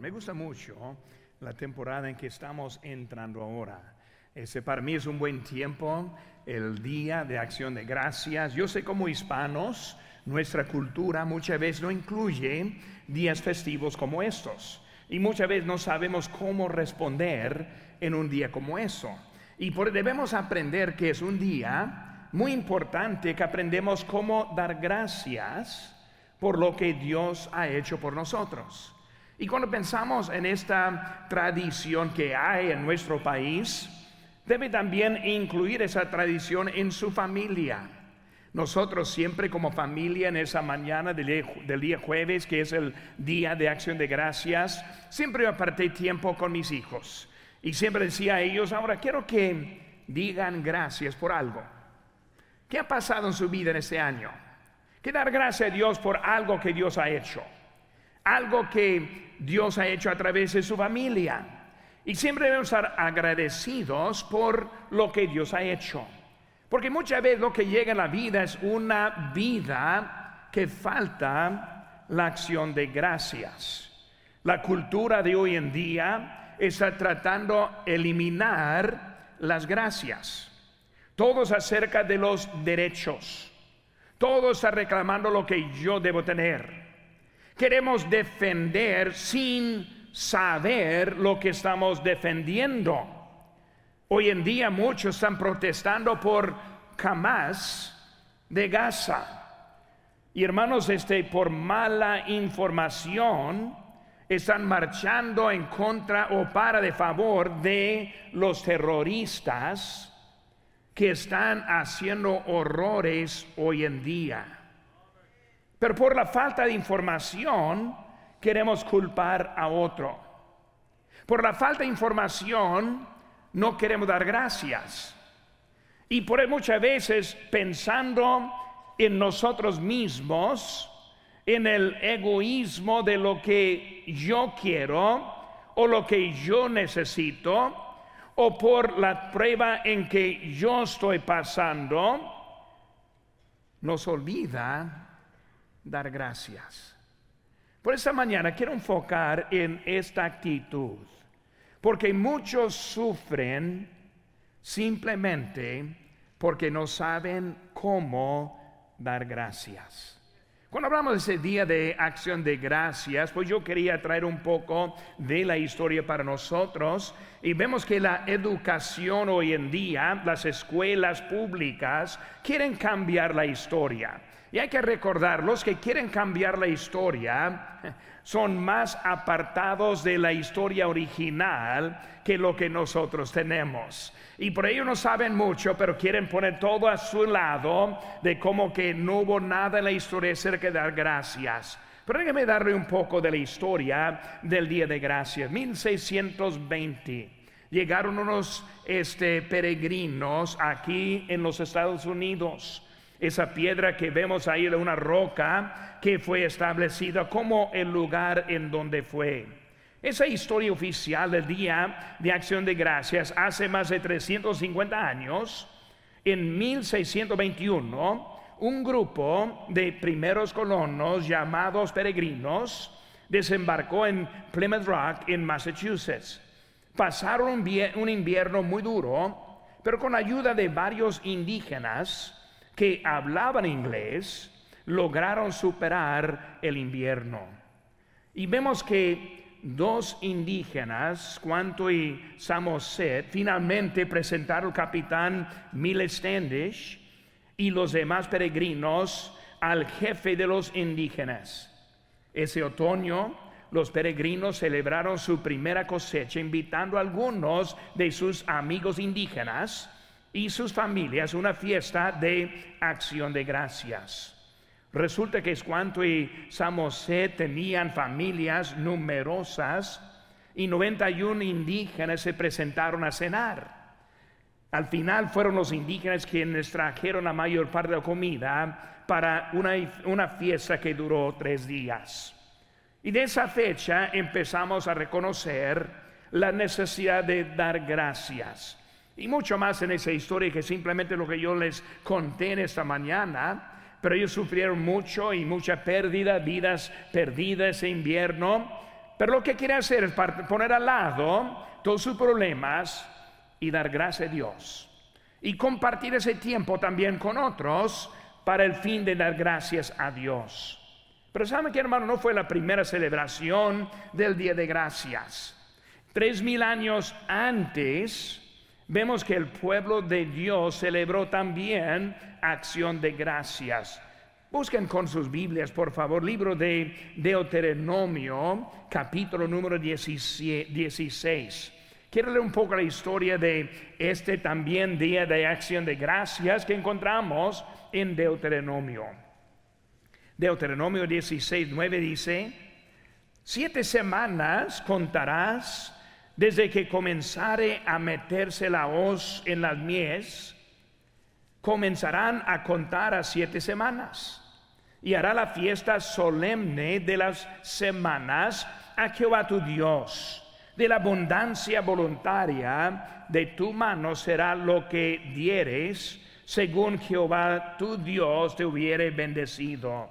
Me gusta mucho la temporada en que estamos entrando ahora. Ese para mí es un buen tiempo, el día de acción de gracias. Yo sé como hispanos, nuestra cultura muchas veces no incluye días festivos como estos. Y muchas veces no sabemos cómo responder en un día como eso. Y por, debemos aprender que es un día muy importante que aprendemos cómo dar gracias por lo que Dios ha hecho por nosotros. Y cuando pensamos en esta tradición que hay en nuestro país, debe también incluir esa tradición en su familia. Nosotros siempre como familia en esa mañana del día, jueves, que es el día de acción de gracias, siempre aparté tiempo con mis hijos. Y siempre decía a ellos, ahora quiero que digan gracias por algo. ¿Qué ha pasado en su vida en este año? Que dar gracias a Dios por algo que Dios ha hecho algo que Dios ha hecho a través de su familia. Y siempre debemos estar agradecidos por lo que Dios ha hecho. Porque muchas veces lo que llega en la vida es una vida que falta la acción de gracias. La cultura de hoy en día está tratando de eliminar las gracias. Todos acerca de los derechos. Todos está reclamando lo que yo debo tener queremos defender sin saber lo que estamos defendiendo. Hoy en día muchos están protestando por Hamas de Gaza. Y hermanos, este por mala información están marchando en contra o para de favor de los terroristas que están haciendo horrores hoy en día. Pero por la falta de información queremos culpar a otro. Por la falta de información no queremos dar gracias. Y por muchas veces pensando en nosotros mismos, en el egoísmo de lo que yo quiero o lo que yo necesito, o por la prueba en que yo estoy pasando, nos olvida dar gracias. Por esta mañana quiero enfocar en esta actitud, porque muchos sufren simplemente porque no saben cómo dar gracias. Cuando hablamos de ese día de acción de gracias, pues yo quería traer un poco de la historia para nosotros y vemos que la educación hoy en día, las escuelas públicas, quieren cambiar la historia. Y hay que recordar, los que quieren cambiar la historia son más apartados de la historia original que lo que nosotros tenemos. Y por ello no saben mucho, pero quieren poner todo a su lado de como que no hubo nada en la historia acerca de dar gracias. Pero déjeme darle un poco de la historia del Día de Gracias. 1620 llegaron unos este, peregrinos aquí en los Estados Unidos esa piedra que vemos ahí de una roca que fue establecida como el lugar en donde fue. Esa historia oficial del Día de Acción de Gracias hace más de 350 años, en 1621, un grupo de primeros colonos llamados peregrinos desembarcó en Plymouth Rock, en Massachusetts. Pasaron un invierno muy duro, pero con ayuda de varios indígenas, que hablaban inglés lograron superar el invierno. Y vemos que dos indígenas, Cuanto y Samoset, finalmente presentaron al capitán Miles Standish y los demás peregrinos al jefe de los indígenas. Ese otoño, los peregrinos celebraron su primera cosecha invitando a algunos de sus amigos indígenas y sus familias una fiesta de acción de gracias. Resulta que es cuanto y Samoset tenían familias numerosas y 91 indígenas se presentaron a cenar. Al final fueron los indígenas quienes trajeron la mayor parte de la comida para una, una fiesta que duró tres días. Y de esa fecha empezamos a reconocer la necesidad de dar gracias. Y mucho más en esa historia que simplemente lo que yo les conté en esta mañana. Pero ellos sufrieron mucho y mucha pérdida, vidas perdidas ese invierno. Pero lo que quiere hacer es poner al lado todos sus problemas y dar gracias a Dios. Y compartir ese tiempo también con otros para el fin de dar gracias a Dios. Pero saben que hermano, no fue la primera celebración del Día de Gracias. Tres mil años antes, vemos que el pueblo de Dios celebró también acción de gracias. Busquen con sus Biblias, por favor, libro de Deuteronomio, capítulo número 16. Quiero leer un poco la historia de este también día de acción de gracias que encontramos en Deuteronomio. Deuteronomio 16, 9 dice, siete semanas contarás desde que comenzare a meterse la hoz en las mies, comenzarán a contar a siete semanas. Y hará la fiesta solemne de las semanas a Jehová tu Dios. De la abundancia voluntaria de tu mano será lo que dieres, según Jehová tu Dios te hubiere bendecido.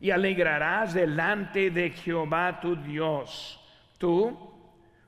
Y alegrarás delante de Jehová tu Dios, tú,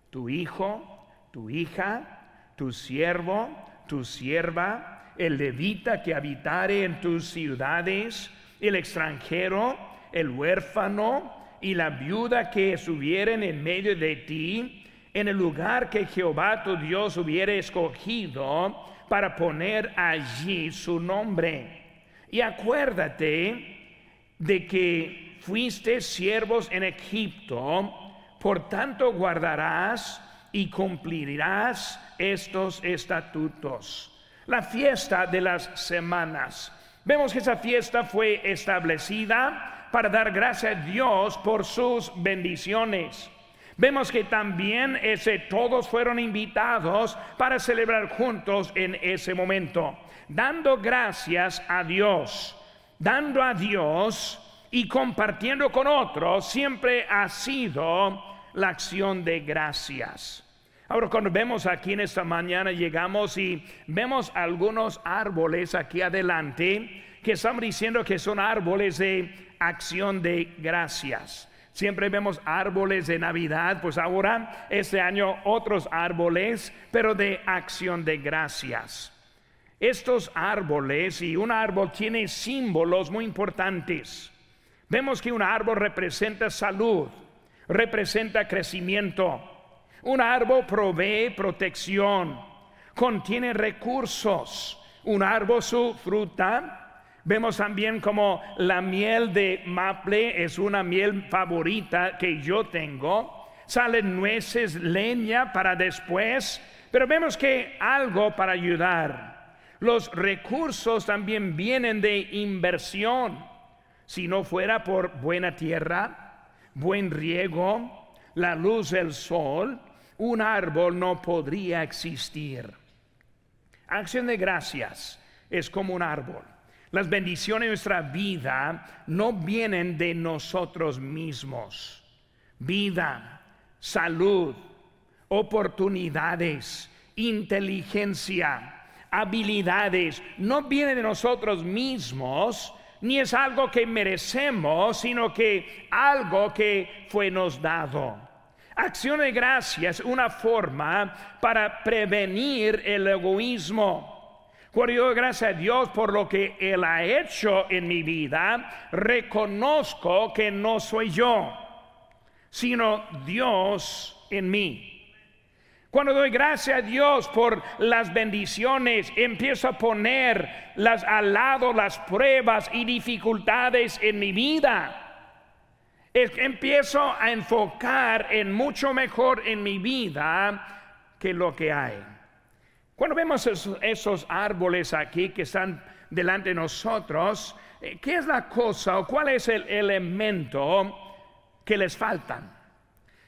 tu hijo, tu hija, tu siervo, tu sierva, el levita que habitare en tus ciudades, el extranjero, el huérfano y la viuda que estuvieren en medio de ti, en el lugar que Jehová tu Dios hubiere escogido para poner allí su nombre. Y acuérdate de que fuiste siervos en Egipto, por tanto guardarás y cumplirás estos estatutos. La fiesta de las semanas. Vemos que esa fiesta fue establecida para dar gracias a Dios por sus bendiciones. Vemos que también ese, todos fueron invitados para celebrar juntos en ese momento, dando gracias a Dios dando a Dios y compartiendo con otros siempre ha sido la acción de gracias. Ahora cuando vemos aquí en esta mañana llegamos y vemos algunos árboles aquí adelante que estamos diciendo que son árboles de acción de gracias. Siempre vemos árboles de Navidad, pues ahora este año otros árboles, pero de acción de gracias. Estos árboles y un árbol tiene símbolos muy importantes. Vemos que un árbol representa salud, representa crecimiento. Un árbol provee protección, contiene recursos. Un árbol su fruta. Vemos también como la miel de maple es una miel favorita que yo tengo. Salen nueces, leña para después. Pero vemos que algo para ayudar los recursos también vienen de inversión. Si no fuera por buena tierra, buen riego, la luz del sol, un árbol no podría existir. Acción de gracias es como un árbol. Las bendiciones de nuestra vida no vienen de nosotros mismos. Vida, salud, oportunidades, inteligencia, habilidades no viene de nosotros mismos, ni es algo que merecemos, sino que algo que fue nos dado. Acción de gracias es una forma para prevenir el egoísmo. Cuando yo gracias a Dios por lo que Él ha hecho en mi vida, reconozco que no soy yo, sino Dios en mí. Cuando doy gracias a Dios por las bendiciones, empiezo a poner las, al lado las pruebas y dificultades en mi vida. empiezo a enfocar en mucho mejor en mi vida que lo que hay. Cuando vemos esos, árboles aquí que están delante de nosotros, eh, ¿qué es la cosa o cuál es el elemento que les faltan?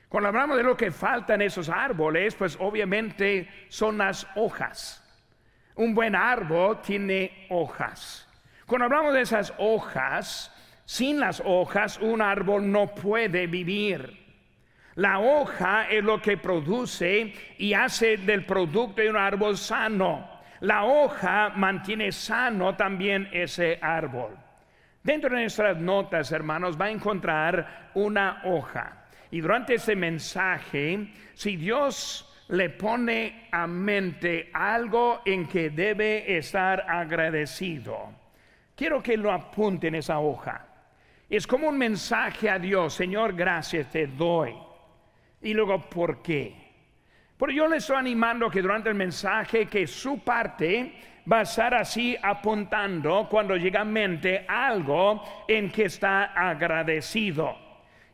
Cuando hablamos de lo que faltan esos árboles, pues obviamente son las hojas. Un buen árbol tiene hojas. Cuando hablamos de esas hojas, sin las hojas un árbol no puede vivir. La hoja es lo que produce y hace del producto de un árbol sano. La hoja mantiene sano también ese árbol. Dentro de nuestras notas, hermanos, va a encontrar una hoja. Y durante ese mensaje, si Dios le pone a mente algo en que debe estar agradecido, quiero que lo apunte en esa hoja. Es como un mensaje a Dios, Señor, gracias te doy. Y luego, ¿por qué? Porque yo le estoy animando que durante el mensaje, que su parte va a estar así apuntando cuando llega a mente algo en que está agradecido.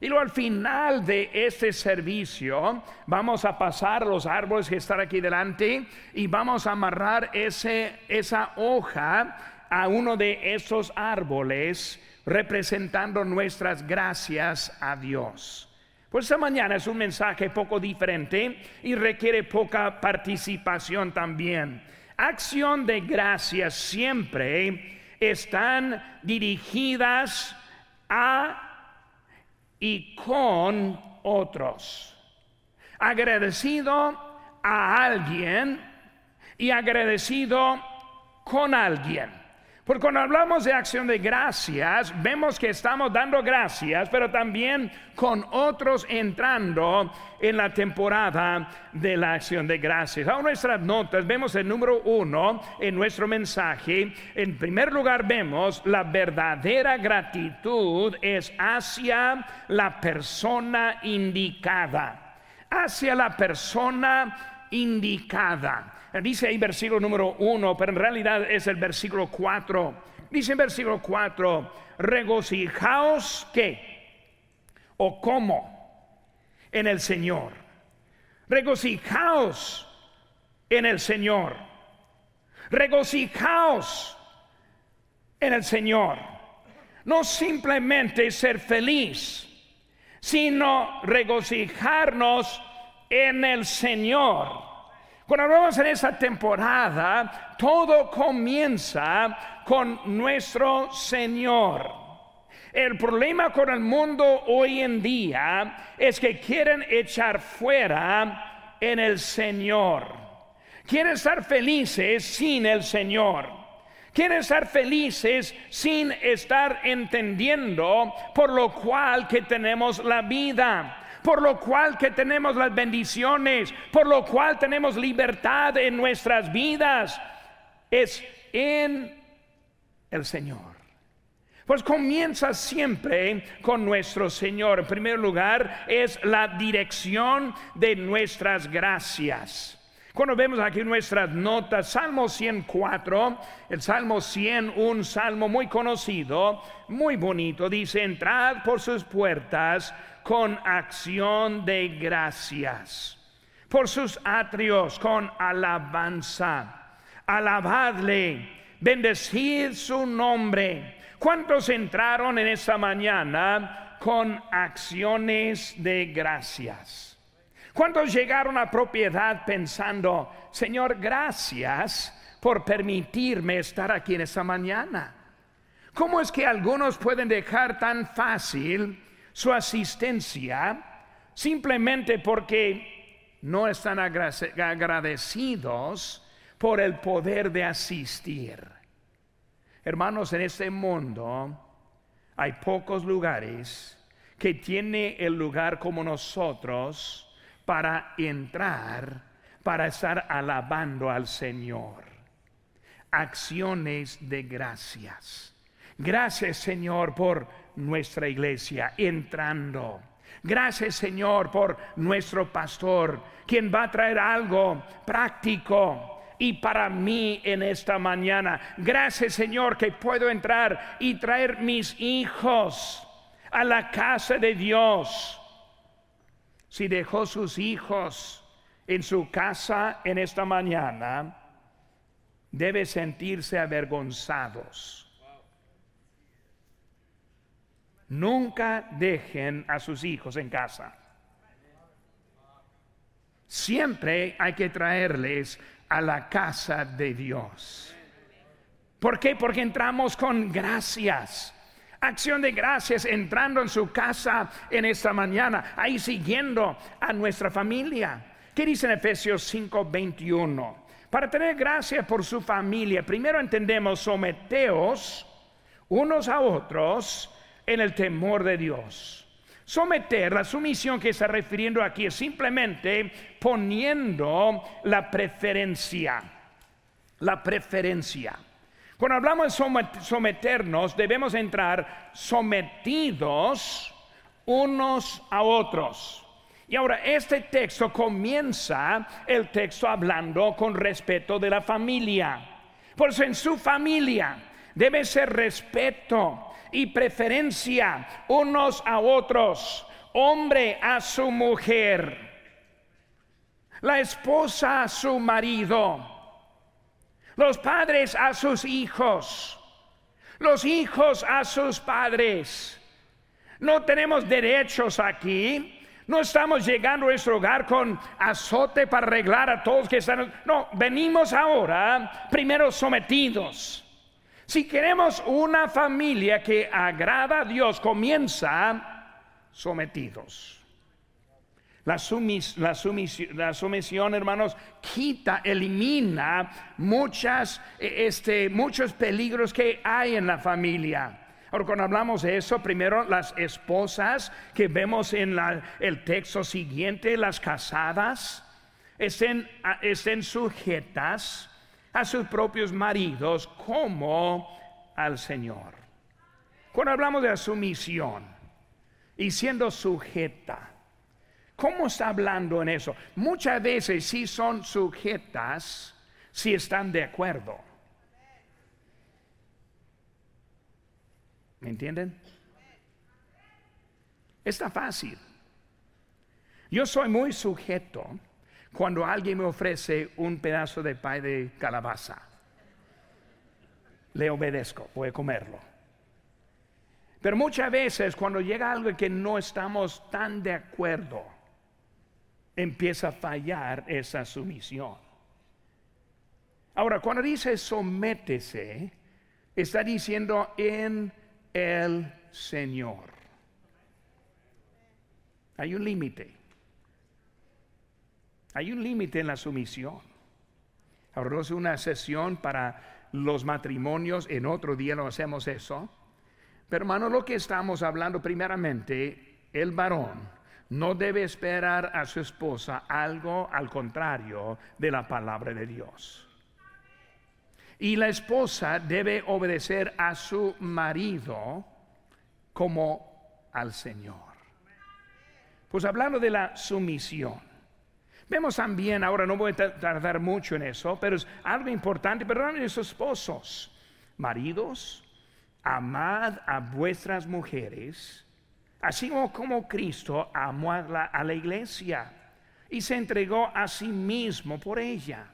Y luego al final de este servicio vamos a pasar los árboles que están aquí delante y vamos a amarrar ese, esa hoja a uno de esos árboles representando nuestras gracias a Dios. Pues esta mañana es un mensaje poco diferente y requiere poca participación también. Acción de gracias siempre están dirigidas a y con otros. Agradecido a alguien y agradecido con alguien. Porque cuando hablamos de acción de gracias, vemos que estamos dando gracias, pero también con otros entrando en la temporada de la acción de gracias. A nuestras notas vemos el número uno en nuestro mensaje. En primer lugar vemos la verdadera gratitud es hacia la persona indicada. Hacia la persona indicada. Dice ahí versículo número uno, pero en realidad es el versículo cuatro. Dice en versículo cuatro, regocijaos que o cómo en el Señor. Regocijaos en el Señor. Regocijaos en el Señor. No simplemente ser feliz, sino regocijarnos en el Señor. Cuando hablamos en esa temporada, todo comienza con nuestro Señor. El problema con el mundo hoy en día es que quieren echar fuera en el Señor. Quieren estar felices sin el Señor. Quieren estar felices sin estar entendiendo por lo cual que tenemos la vida por lo cual que tenemos las bendiciones, por lo cual tenemos libertad en nuestras vidas, es en el Señor. Pues comienza siempre con nuestro Señor. En primer lugar, es la dirección de nuestras gracias. Cuando vemos aquí nuestras notas, Salmo 104, el Salmo 100, un salmo muy conocido, muy bonito, dice, entrad por sus puertas con acción de gracias, por sus atrios con alabanza. Alabadle, bendecid su nombre. ¿Cuántos entraron en esta mañana con acciones de gracias? ¿Cuántos llegaron a propiedad pensando, Señor, gracias por permitirme estar aquí en esta mañana? ¿Cómo es que algunos pueden dejar tan fácil su asistencia simplemente porque no están agradecidos por el poder de asistir. Hermanos, en este mundo hay pocos lugares que tiene el lugar como nosotros para entrar, para estar alabando al Señor. Acciones de gracias. Gracias Señor por nuestra iglesia entrando. Gracias Señor por nuestro pastor, quien va a traer algo práctico y para mí en esta mañana. Gracias Señor que puedo entrar y traer mis hijos a la casa de Dios. Si dejó sus hijos en su casa en esta mañana, debe sentirse avergonzados Nunca dejen a sus hijos en casa. Siempre hay que traerles a la casa de Dios. ¿Por qué? Porque entramos con gracias. Acción de gracias entrando en su casa en esta mañana, ahí siguiendo a nuestra familia. ¿Qué dice en Efesios 5:21? Para tener gracia por su familia, primero entendemos someteos unos a otros en el temor de Dios. Someter, la sumisión que está refiriendo aquí es simplemente poniendo la preferencia. La preferencia. Cuando hablamos de someternos, debemos entrar sometidos unos a otros. Y ahora este texto comienza el texto hablando con respeto de la familia. Por eso en su familia debe ser respeto y preferencia unos a otros, hombre a su mujer, la esposa a su marido, los padres a sus hijos, los hijos a sus padres. No tenemos derechos aquí. No estamos llegando a nuestro hogar con azote para arreglar a todos que están. No, venimos ahora primero sometidos si queremos una familia que agrada a Dios, comienza sometidos. La, la, sumisión, hermanos, quita, elimina muchas, e, este, muchos peligros que hay en la familia. Ahora, cuando hablamos de eso, primero las esposas que vemos en el texto siguiente, las casadas, estén, estén sujetas a sus propios maridos como al Señor. Cuando hablamos de sumisión y siendo sujeta, ¿cómo está hablando en eso? Muchas veces sí son sujetas si están de acuerdo. ¿Me entienden? Está fácil. Yo soy muy sujeto cuando alguien me ofrece un pedazo de pay de calabaza. Le obedezco, voy a comerlo. Pero muchas veces cuando llega algo que no estamos tan de acuerdo, empieza a fallar esa sumisión. Ahora, cuando dice sométese, está diciendo en el Señor. Hay un límite. Hay un límite en la sumisión. Ahora es una sesión para los matrimonios, en otro día no hacemos eso. Pero hermano, lo que estamos hablando primeramente, el varón no debe esperar a su esposa algo al contrario de la palabra de Dios. Y la esposa debe obedecer a su marido como al Señor. Pues hablando de la sumisión, Vemos también, ahora no voy a tardar mucho en eso, pero es algo importante, perdón, sus esposos, maridos, amad a vuestras mujeres, así como Cristo amó a la, a la iglesia y se entregó a sí mismo por ella.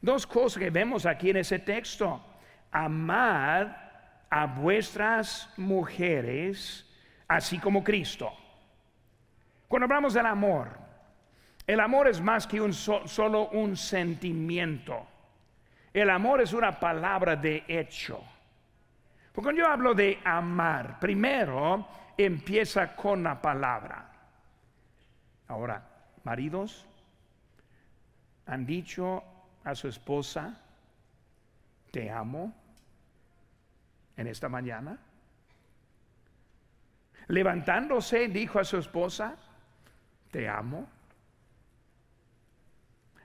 Dos cosas que vemos aquí en ese texto. Amad a vuestras mujeres, así como Cristo. Cuando hablamos del amor, el amor es más que un solo un sentimiento. El amor es una palabra de hecho. Porque cuando yo hablo de amar, primero empieza con la palabra. Ahora, maridos, han dicho a su esposa, te amo, en esta mañana. Levantándose, dijo a su esposa, te amo.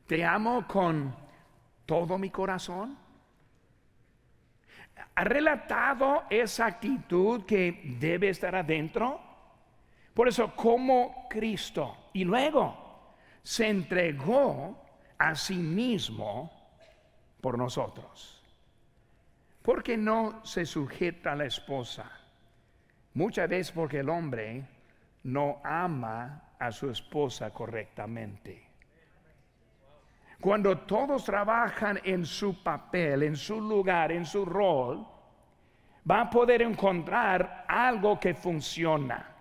Te amo con todo mi corazón. ¿Ha relatado esa actitud que debe estar adentro? Por eso, como Cristo, y luego se entregó a sí mismo por nosotros. ¿Por qué no se sujeta a la esposa? Muchas veces porque el hombre no ama a su esposa correctamente. Cuando todos trabajan en su papel, en su lugar, en su rol, va a poder encontrar algo que funciona.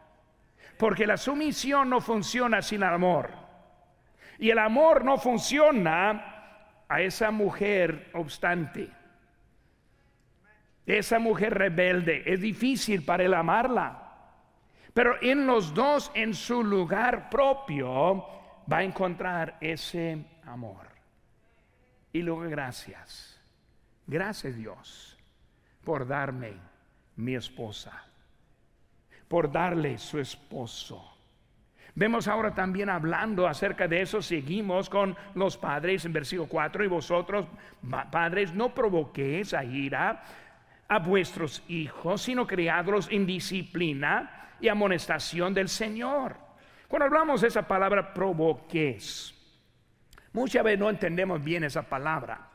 Porque la sumisión no funciona sin amor. Y el amor no funciona a esa mujer obstante. Esa mujer rebelde. Es difícil para él amarla. Pero en los dos, en su lugar propio, va a encontrar ese amor. Y luego gracias. Gracias Dios por darme mi esposa. por darle su esposo. Vemos ahora también hablando acerca de eso, seguimos con los padres en versículo 4, y vosotros, padres, no provoquéis a ira a vuestros hijos, sino criadlos en disciplina y amonestación del Señor. Cuando hablamos de esa palabra provoquéis, muchas veces no entendemos bien esa palabra.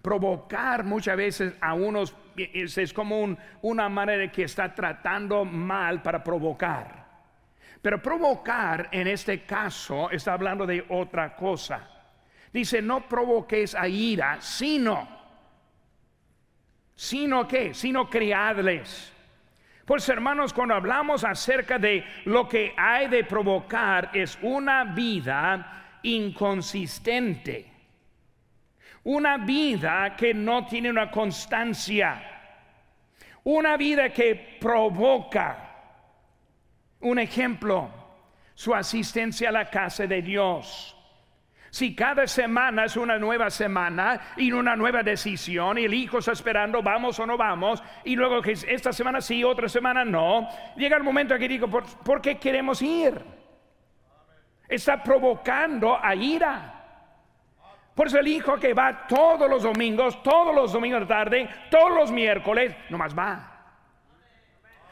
Provocar muchas veces a unos es, como una manera que está tratando mal para provocar. Pero provocar en este caso está hablando de otra cosa. Dice, no provoques a ira, sino, sino que, sino criadles. Pues hermanos, cuando hablamos acerca de lo que hay de provocar, es una vida inconsistente. Una vida que no tiene una constancia. Una vida que provoca. Un ejemplo, su asistencia a la casa de Dios. Si cada semana es una nueva semana y una nueva decisión y el hijo está esperando, vamos o no vamos, y luego que esta semana sí, otra semana no, llega el momento en que digo, ¿por, qué queremos ir? Está provocando a ira. Por eso el hijo que va todos los domingos, todos los domingos de tarde, todos los miércoles, nomás va.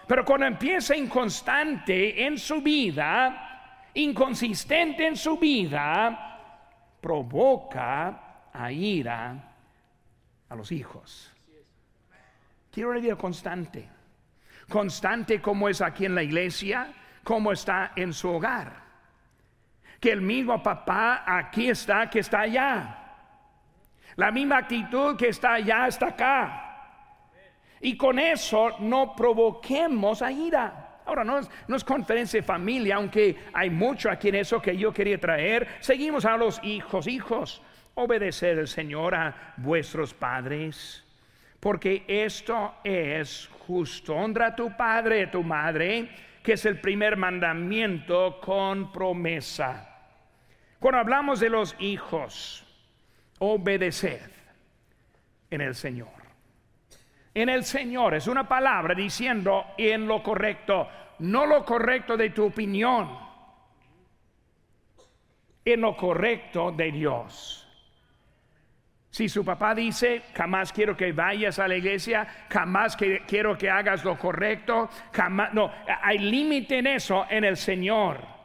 Pero cuando empieza inconstante en su vida, inconsistente en su vida, provoca a ira a los hijos. Quiero una vida constante. Constante como es aquí en la iglesia, como está en su hogar. Que el mismo papá aquí está, que está allá. La misma actitud que está allá, está acá. Y con eso no provoquemos a ira. Ahora, no es, no es, conferencia de familia, aunque hay mucho aquí en eso que yo quería traer. Seguimos a los hijos, hijos, obedecer al Señor a vuestros padres, porque esto es justo. Honra a tu padre tu madre, que es el primer mandamiento con promesa. Cuando hablamos de los hijos, obedeced en el Señor en el Señor. Es una palabra diciendo en lo correcto, no lo correcto de tu opinión, en lo correcto de Dios. Si su papá dice, jamás quiero que vayas a la iglesia, jamás que, quiero que hagas lo correcto, jamás, no, hay límite en eso en el Señor.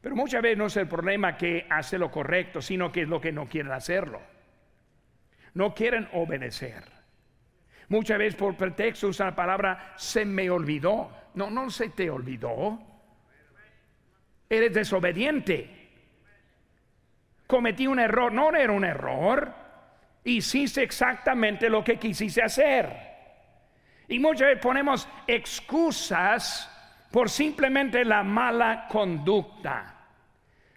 Pero muchas veces no es el problema que hace lo correcto, sino que es lo que no quieren hacerlo. No quieren obedecer. Muchas veces por pretexto usa la palabra se me olvidó. No, no se te olvidó. Eres desobediente. Cometí un error. No era un error. Hiciste exactamente lo que quisiste hacer. Y muchas veces ponemos excusas por simplemente la mala conducta.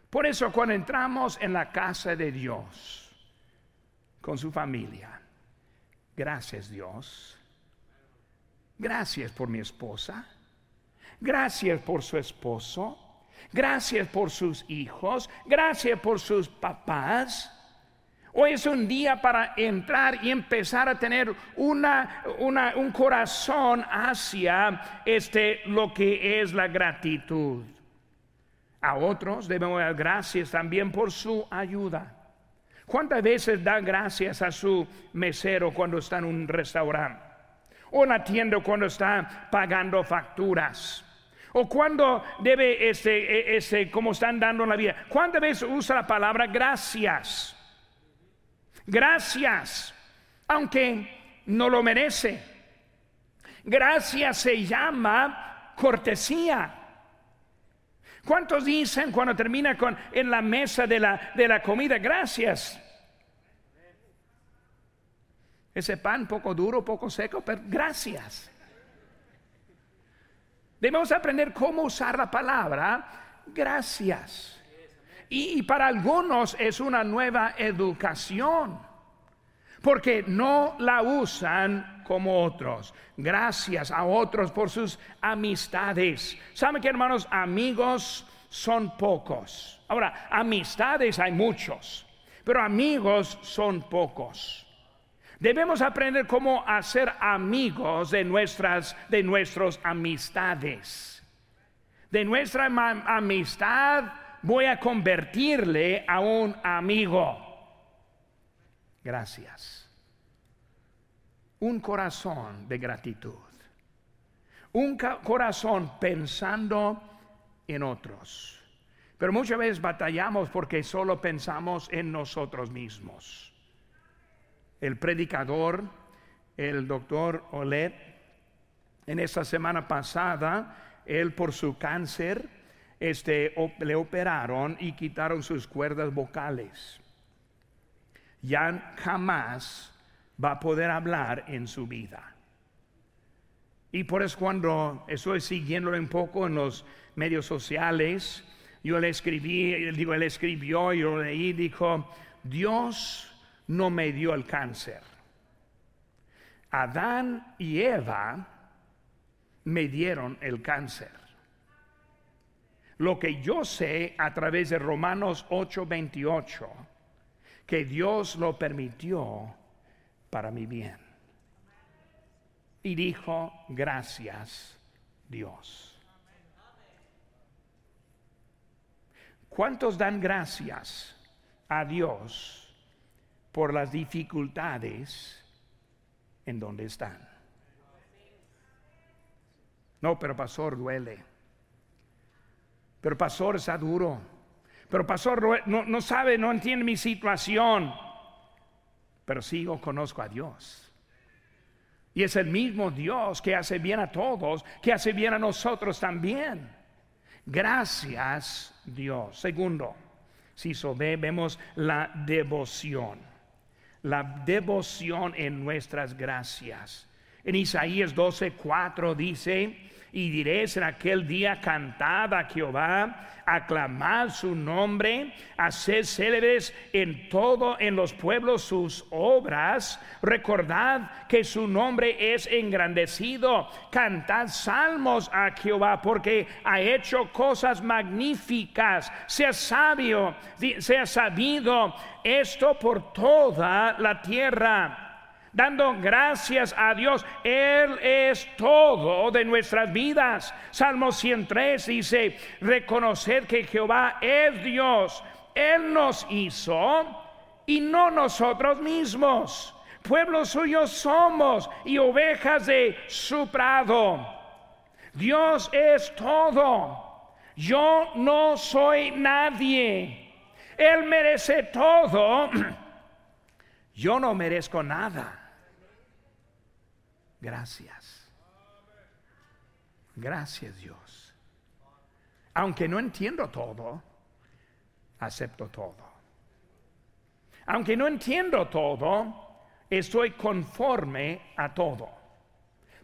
Por eso cuando entramos en la casa de Dios con su familia, Gracias Dios. Gracias por mi esposa. Gracias por su esposo. Gracias por sus hijos. Gracias por sus papás. Hoy es un día para entrar y empezar a tener una, un corazón hacia este, lo que es la gratitud. A otros debemos dar gracias también por su ayuda. ¿Cuántas veces da gracias a su mesero cuando está en un restaurante? O en la tienda cuando está pagando facturas. O cuando debe, ese, ese, como están dando la vida. ¿Cuántas veces usa la palabra gracias? Gracias, aunque no lo merece. Gracias se llama cortesía. ¿Cuántos dicen cuando termina con en la mesa de la, de la comida, gracias? Ese pan poco duro, poco seco, pero gracias. Debemos aprender cómo usar la palabra gracias. Y, y, para algunos es una nueva educación, porque no la usan como otros. Gracias a otros por sus amistades. ¿Saben que hermanos? Amigos son pocos. Ahora, amistades hay muchos, pero amigos son pocos. Debemos aprender cómo hacer amigos de nuestras de nuestros amistades. De nuestra amistad voy a convertirle a un amigo. Gracias. Un corazón de gratitud. Un corazón pensando en otros. Pero muchas veces batallamos porque solo pensamos en nosotros mismos. El predicador, el doctor Olet, en esta semana pasada, él por su cáncer, este, le operaron y quitaron sus cuerdas vocales. Ya jamás va a poder hablar en su vida. Y por eso cuando estoy siguiéndolo un poco en los medios sociales, yo le escribí, digo, él escribió, yo leí, dijo, Dios no me dio el cáncer. Adán y Eva me dieron el cáncer. Lo que yo sé a través de Romanos 8:28, que Dios lo permitió para mi bien. Y dijo, gracias Dios. ¿Cuántos dan gracias a Dios por las dificultades en donde están? No, pero pastor duele. Pero pastor está duro. Pero pastor no, no sabe, no entiende mi situación. Pero sigo, conozco a Dios. Y es el mismo Dios que hace bien a todos, que hace bien a nosotros también. Gracias Dios. Segundo, si ve, vemos la devoción. La devoción en nuestras gracias. En Isaías 12:4 dice, y diréis en aquel día, cantad a Jehová, aclamad su nombre, haced célebres en todo, en los pueblos sus obras, recordad que su nombre es engrandecido, cantad salmos a Jehová, porque ha hecho cosas magníficas, sea sabio, sea sabido esto por toda la tierra dando gracias a Dios. Él es todo de nuestras vidas. Salmo 103 dice, reconocer que Jehová es Dios. Él nos hizo y no nosotros mismos. Pueblo suyo somos y ovejas de su prado. Dios es todo. Yo no soy nadie. Él merece todo. Yo no merezco nada. Gracias. Gracias Dios. Aunque no entiendo todo, acepto todo. Aunque no entiendo todo, estoy conforme a todo.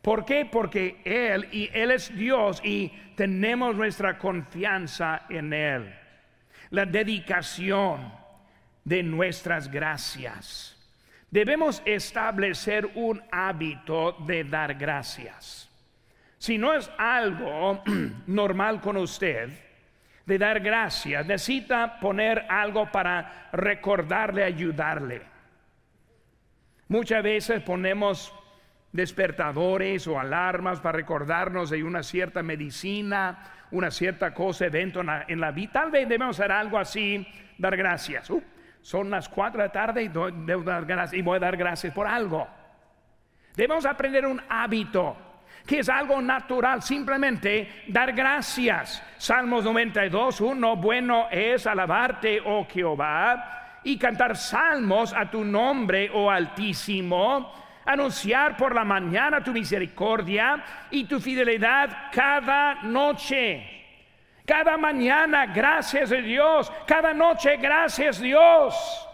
¿Por qué? Porque Él y Él es Dios y tenemos nuestra confianza en Él. La dedicación de nuestras gracias debemos establecer un hábito de dar gracias. Si no es algo normal con usted, de dar gracias, necesita poner algo para recordarle, ayudarle. Muchas veces ponemos despertadores o alarmas para recordarnos de una cierta medicina, una cierta cosa, evento en la, vida. Tal vez debemos hacer algo así, dar gracias. Uh, son las cuatro de la tarde y, y voy a dar gracias por algo. Debemos aprender un hábito que es algo natural, simplemente dar gracias. Salmos 92, uno, bueno es alabarte, oh Jehová, y cantar salmos a tu nombre, oh Altísimo, anunciar por la mañana tu misericordia y tu fidelidad cada noche cada mañana, gracias a Dios. Cada noche, gracias Dios.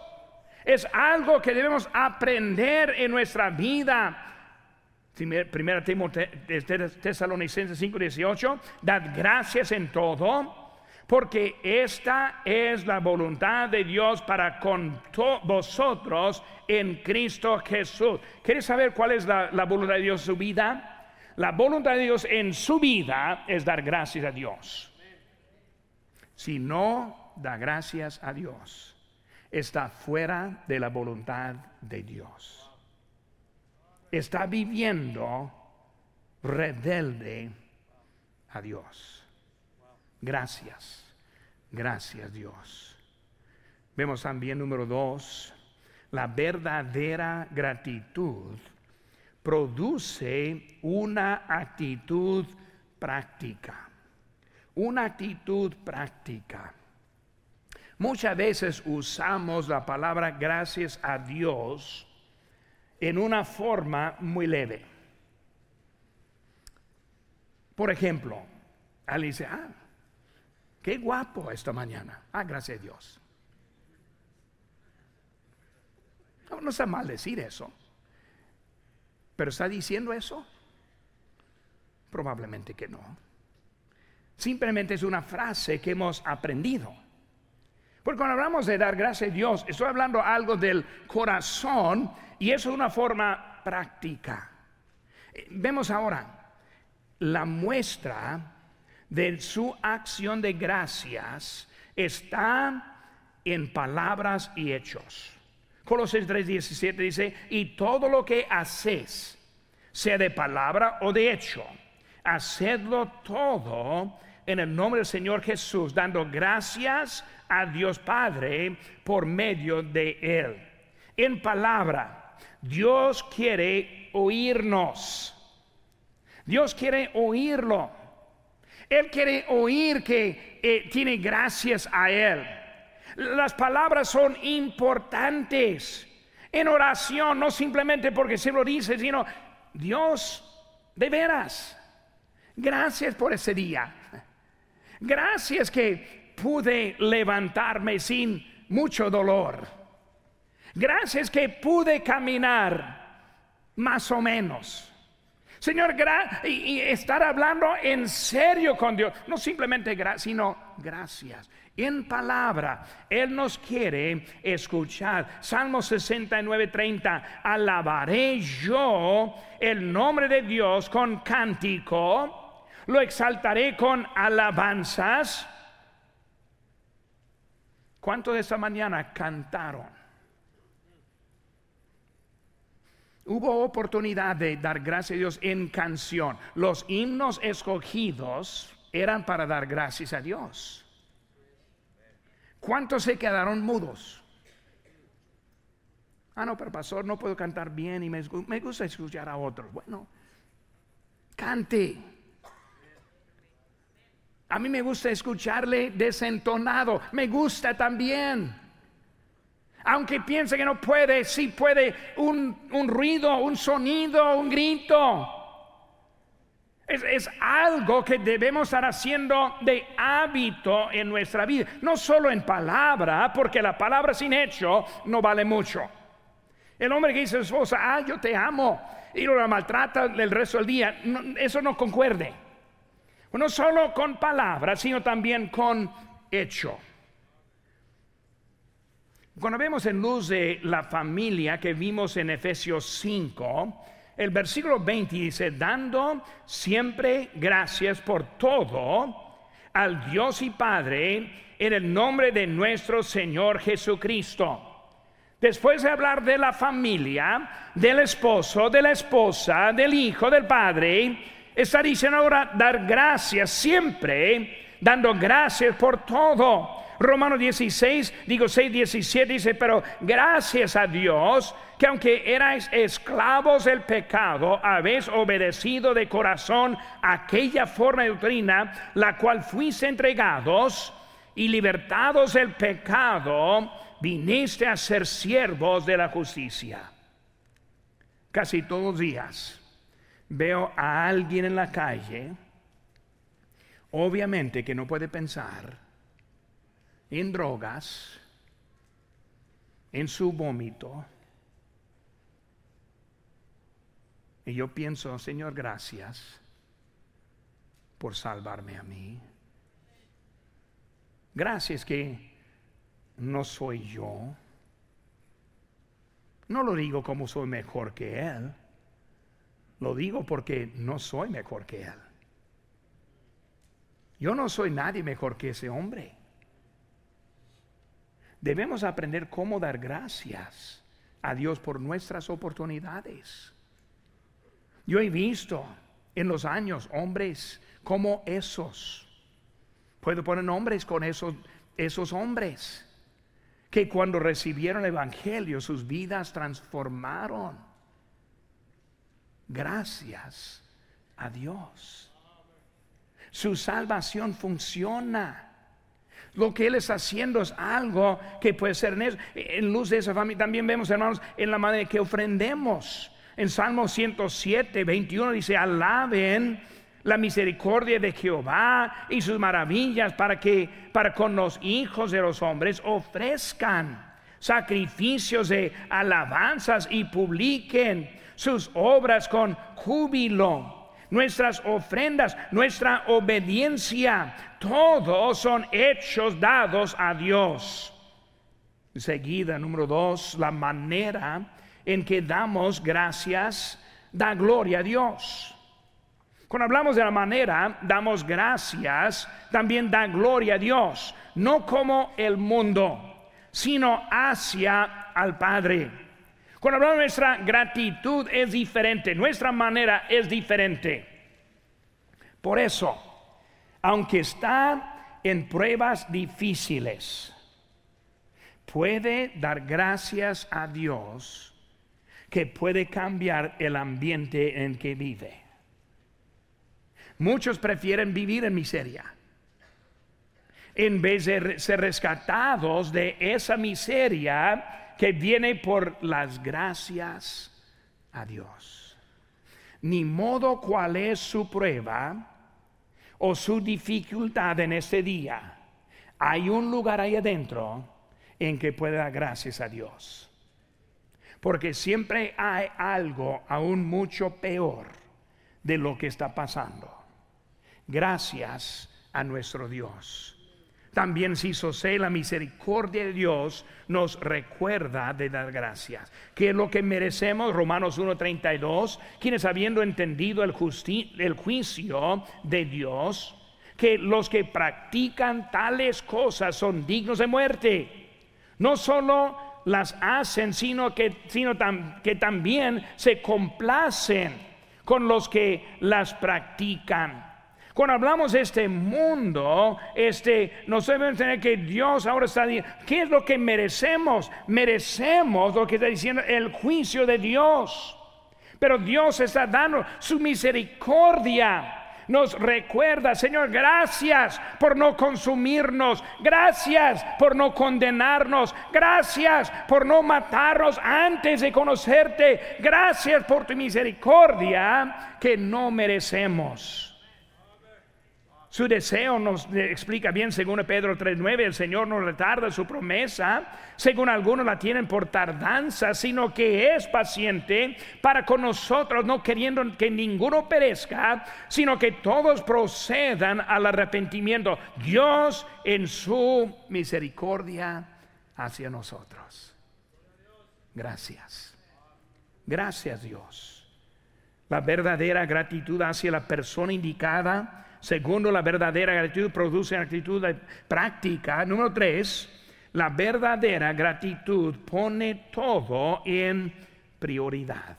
Es algo que debemos aprender en nuestra vida. Primera Tesalonicenses 5:18, dad gracias en todo, porque esta es la voluntad de Dios para con vosotros en Cristo Jesús. ¿Quieres saber cuál es la voluntad de Dios en su vida? La voluntad de Dios en su vida es dar gracias a Dios. Si no da gracias a Dios, está fuera de la voluntad de Dios. está viviendo rebelde a Dios. Gracias, gracias Dios. Vemos también número dos, la verdadera gratitud produce una actitud práctica. Una actitud práctica. Muchas veces usamos la palabra gracias a Dios en una forma muy leve. Por ejemplo, alguien dice, ah, qué guapo esta mañana. Ah, gracias a Dios. No, no está mal decir eso. Pero ¿está diciendo eso? Probablemente que no. Simplemente es una frase que hemos aprendido. Porque cuando hablamos de dar gracias a Dios, estoy hablando algo del corazón y eso es una forma práctica. Vemos ahora la muestra de su acción de gracias está en palabras y hechos. Colosenses 3:17 dice, y todo lo que haces, sea de palabra o de hecho, hacedlo todo en el nombre del Señor Jesús, dando gracias a Dios Padre por medio de Él. En palabra, Dios quiere oírnos. Dios quiere oírlo. Él quiere oír que eh, tiene gracias a Él. Las palabras son importantes en oración, no simplemente porque se lo dice, sino Dios, de veras, gracias por ese día. Gracias que pude levantarme sin mucho dolor. Gracias que pude caminar más o menos. Señor, y, estar hablando en serio con Dios, no simplemente gracias, sino gracias en palabra. Él nos quiere escuchar. Salmo 69, 30. Alabaré yo el nombre de Dios con cántico. Lo exaltaré con alabanzas. ¿Cuánto de esta mañana cantaron? Hubo oportunidad de dar gracias a Dios en canción. Los himnos escogidos eran para dar gracias a Dios. ¿Cuántos se quedaron mudos? Ah, no, pero pastor, no puedo cantar bien y me, gusta escuchar a otros. Bueno, cante. A mí me gusta escucharle desentonado. Me gusta también. Aunque piense que no puede, sí puede un, un ruido, un sonido, un grito. Es, algo que debemos estar haciendo de hábito en nuestra vida. No solo en palabra, porque la palabra sin hecho no vale mucho. El hombre que dice a su esposa, ah, yo te amo, y lo maltrata el resto del día, eso no concuerde. No solo con palabras, sino también con hecho. Cuando vemos en luz de la familia que vimos en Efesios 5, el versículo 20 dice, dando siempre gracias por todo al Dios y Padre en el nombre de nuestro Señor Jesucristo. Después de hablar de la familia, del esposo, de la esposa, del hijo, del padre, está diciendo ahora dar gracias siempre, dando gracias por todo. Romano 16, digo 6, 17 dice, pero gracias a Dios que aunque erais esclavos del pecado, habéis obedecido de corazón aquella forma de doctrina, la cual fuiste entregados y libertados del pecado, viniste a ser siervos de la justicia. Casi todos los días veo a alguien en la calle, obviamente que no puede pensar, en drogas, en su vómito. Y yo pienso, Señor, gracias por salvarme a mí. Gracias que no soy yo. No lo digo como soy mejor que Él. Lo digo porque no soy mejor que Él. Yo no soy nadie mejor que ese hombre. Debemos aprender cómo dar gracias a Dios por nuestras oportunidades. Yo he visto en los años hombres como esos. Puedo poner nombres con esos, esos hombres que cuando recibieron el Evangelio sus vidas transformaron. Gracias a Dios. Su salvación funciona. Lo que Él está haciendo es algo que puede ser en, luz de esa familia. También vemos, hermanos, en la manera que ofrendemos. En Salmo 107, 21 dice, alaben la misericordia de Jehová y sus maravillas para que para con los hijos de los hombres ofrezcan sacrificios de alabanzas y publiquen sus obras con júbilo. Nuestras ofrendas, nuestra obediencia, todos son hechos dados a Dios. Seguida, número dos, la manera en que damos gracias da gloria a Dios. Cuando hablamos de la manera, damos gracias, también da gloria a Dios, no como el mundo, sino hacia al Padre. Cuando hablamos de nuestra gratitud es diferente, nuestra manera es diferente. Por eso, aunque está en pruebas difíciles, puede dar gracias a Dios que puede cambiar el ambiente en que vive. Muchos prefieren vivir en miseria en vez de ser rescatados de esa miseria que viene por las gracias a Dios. Ni modo cuál es su prueba o su dificultad en este día. Hay un lugar ahí adentro en que pueda dar gracias a Dios. Porque siempre hay algo aún mucho peor de lo que está pasando. Gracias a nuestro Dios. También si sé la misericordia de Dios nos recuerda de dar gracias. Que es lo que merecemos? Romanos 1.32, quienes habiendo entendido el, el juicio de Dios, que los que practican tales cosas son dignos de muerte. No solo las hacen, sino que, sino que también se complacen con los que las practican. Cuando hablamos de este mundo, este, nos debemos tener que Dios ahora está diciendo, ¿qué es lo que merecemos? Merecemos lo que está diciendo el juicio de Dios. Pero Dios está dando su misericordia nos recuerda, Señor, gracias por no consumirnos, gracias por no condenarnos, gracias por no matarnos antes de conocerte, gracias por tu misericordia que no merecemos. Su deseo nos explica bien, según Pedro 3.9, el Señor no retarda su promesa, según algunos la tienen por tardanza, sino que es paciente para con nosotros, no queriendo que ninguno perezca, sino que todos procedan al arrepentimiento. Dios en su misericordia hacia nosotros. Gracias. Gracias Dios. La verdadera gratitud hacia la persona indicada Segundo, la verdadera gratitud produce actitud práctica. Número tres, la verdadera gratitud pone todo en prioridad.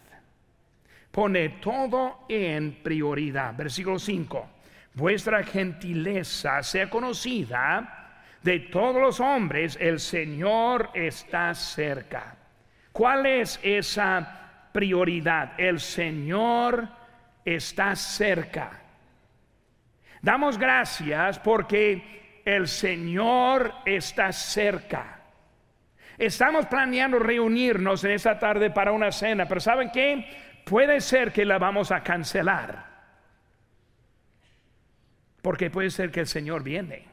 Pone todo en prioridad. Versículo 5. Vuestra gentileza sea conocida de todos los hombres, el Señor está cerca. ¿Cuál es esa prioridad? El Señor está cerca. Damos gracias porque el Señor está cerca. Estamos planeando reunirnos en esta tarde para una cena, pero ¿saben qué? Puede ser que la vamos a cancelar. Porque puede ser que el Señor viene.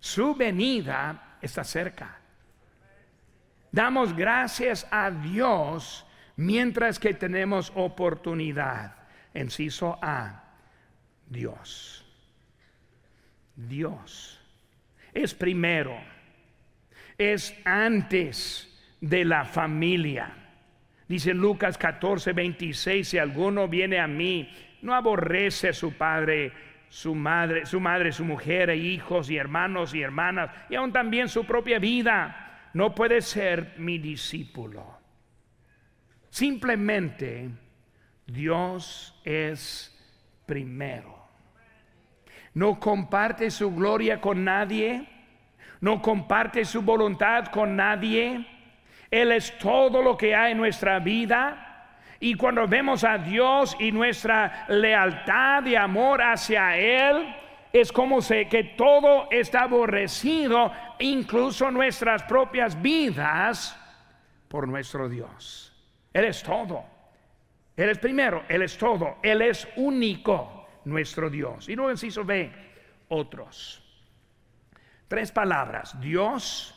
Su venida está cerca. Damos gracias a Dios mientras que tenemos oportunidad. Enciso A, Dios. Dios. Es primero. Es antes de la familia. Dice Lucas 14, 26, si alguno viene a mí, no aborrece a su padre, su madre, su madre, su mujer, e hijos y hermanos y hermanas, y aún también su propia vida, no puede ser mi discípulo. Simplemente Dios es primero. No comparte su gloria con nadie. No comparte su voluntad con nadie. Él es todo lo que hay en nuestra vida. Y cuando vemos a Dios y nuestra lealtad y amor hacia Él, es como sé que todo está aborrecido, incluso nuestras propias vidas, por nuestro Dios. Él es todo. Él es primero, Él es todo. Él es único, nuestro Dios. Y luego inciso B, otros. Tres palabras, Dios,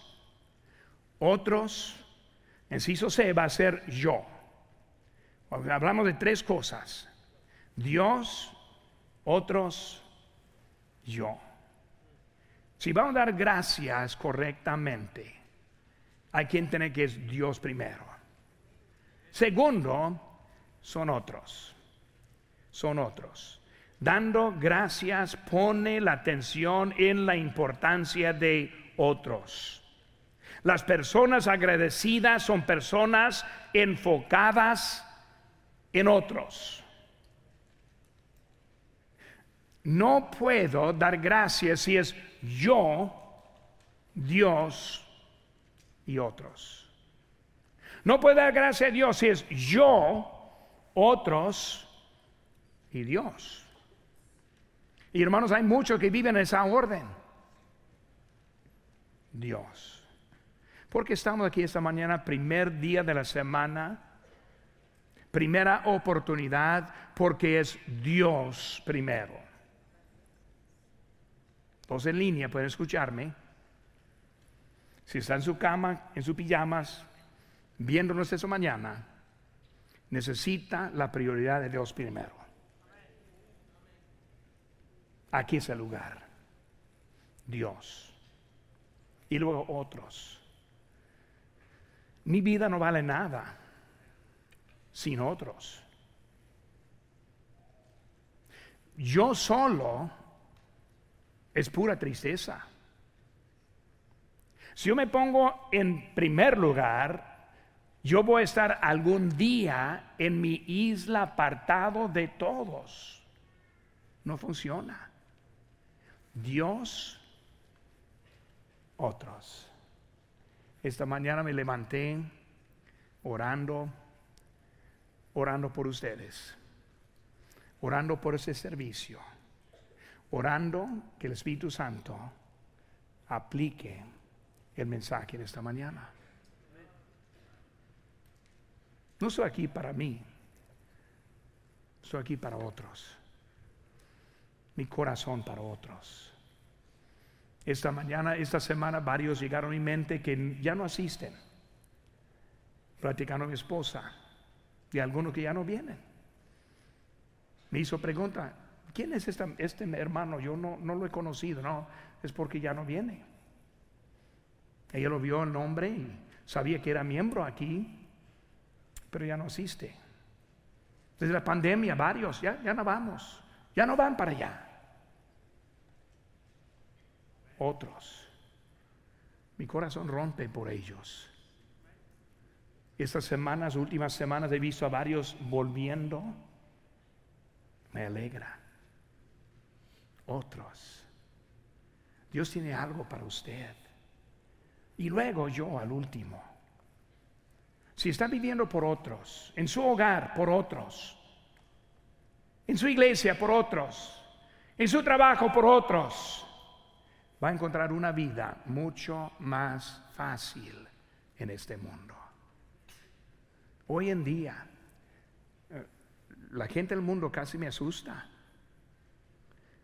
otros, inciso C va a ser yo. Hablamos de tres cosas. Dios, otros, yo. Si vamos a dar gracias correctamente, hay quien tiene que es Dios primero. Segundo, son otros. Son otros. Dando gracias pone la atención en la importancia de otros. Las personas agradecidas son personas enfocadas en otros. No puedo dar gracias si es yo, Dios y otros. No puedo dar gracias a Dios si es yo, otros y Dios. Y hermanos, hay muchos que viven en esa orden. Dios. Porque estamos aquí esta mañana, primer día de la semana Primera oportunidad porque es Dios primero. Todos en línea pueden escucharme. Si está en su cama, en sus pijamas, viéndonos eso mañana, necesita la prioridad de Dios primero. Aquí es el lugar. Dios. Y luego otros. Mi vida no vale nada sin otros. Yo solo es pura tristeza. Si yo me pongo en primer lugar, yo voy a estar algún día en mi isla apartado de todos. No funciona. Dios, otros. Esta mañana me levanté orando orando por ustedes, orando por ese servicio, orando que el Espíritu Santo aplique el mensaje de esta mañana. No estoy aquí para mí, estoy aquí para otros. Mi corazón para otros. Esta mañana, esta semana, varios llegaron a mi mente que ya no asisten. Platicando a mi esposa y algunos que ya no vienen. Me hizo pregunta, ¿quién es este hermano? Yo no, no lo he conocido, no, es porque ya no viene. Ella lo vio el nombre y sabía que era miembro aquí, pero ya no asiste. Desde la pandemia, varios, ya, ya no vamos, ya no van para allá. Otros, mi corazón rompe por ellos. Estas semanas, últimas semanas, he visto a varios volviendo. Me alegra. Otros. Dios tiene algo para usted. Y luego yo al último. Si está viviendo por otros, en su hogar por otros, en su iglesia por otros, en su trabajo por otros, va a encontrar una vida mucho más fácil en este mundo. Hoy en día, eh, la gente del mundo casi me asusta.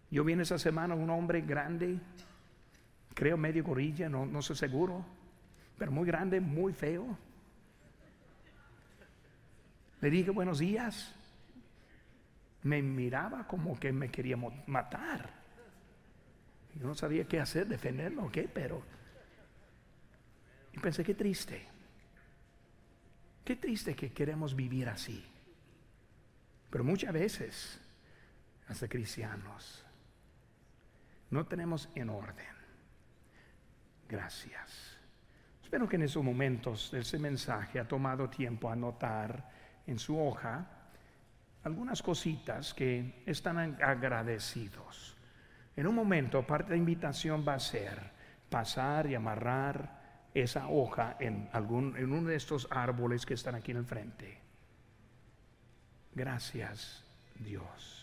Yo vi esa semana un hombre grande, creo medio gorilla, no, no sé seguro, pero muy grande, muy feo. Le dije buenos días. Me miraba como que me quería matar. Yo no sabía qué hacer, defenderlo qué, pero... Y pensé, qué triste. Qué triste que queremos vivir así. Pero muchas veces, hasta cristianos, no tenemos en orden. Gracias. Espero que en esos momentos ese mensaje ha tomado tiempo a notar en su hoja algunas cositas que están agradecidos. En un momento, parte de la invitación va a ser pasar y amarrar esa hoja en, algún, en uno de estos árboles que están aquí en el frente. Gracias, Dios.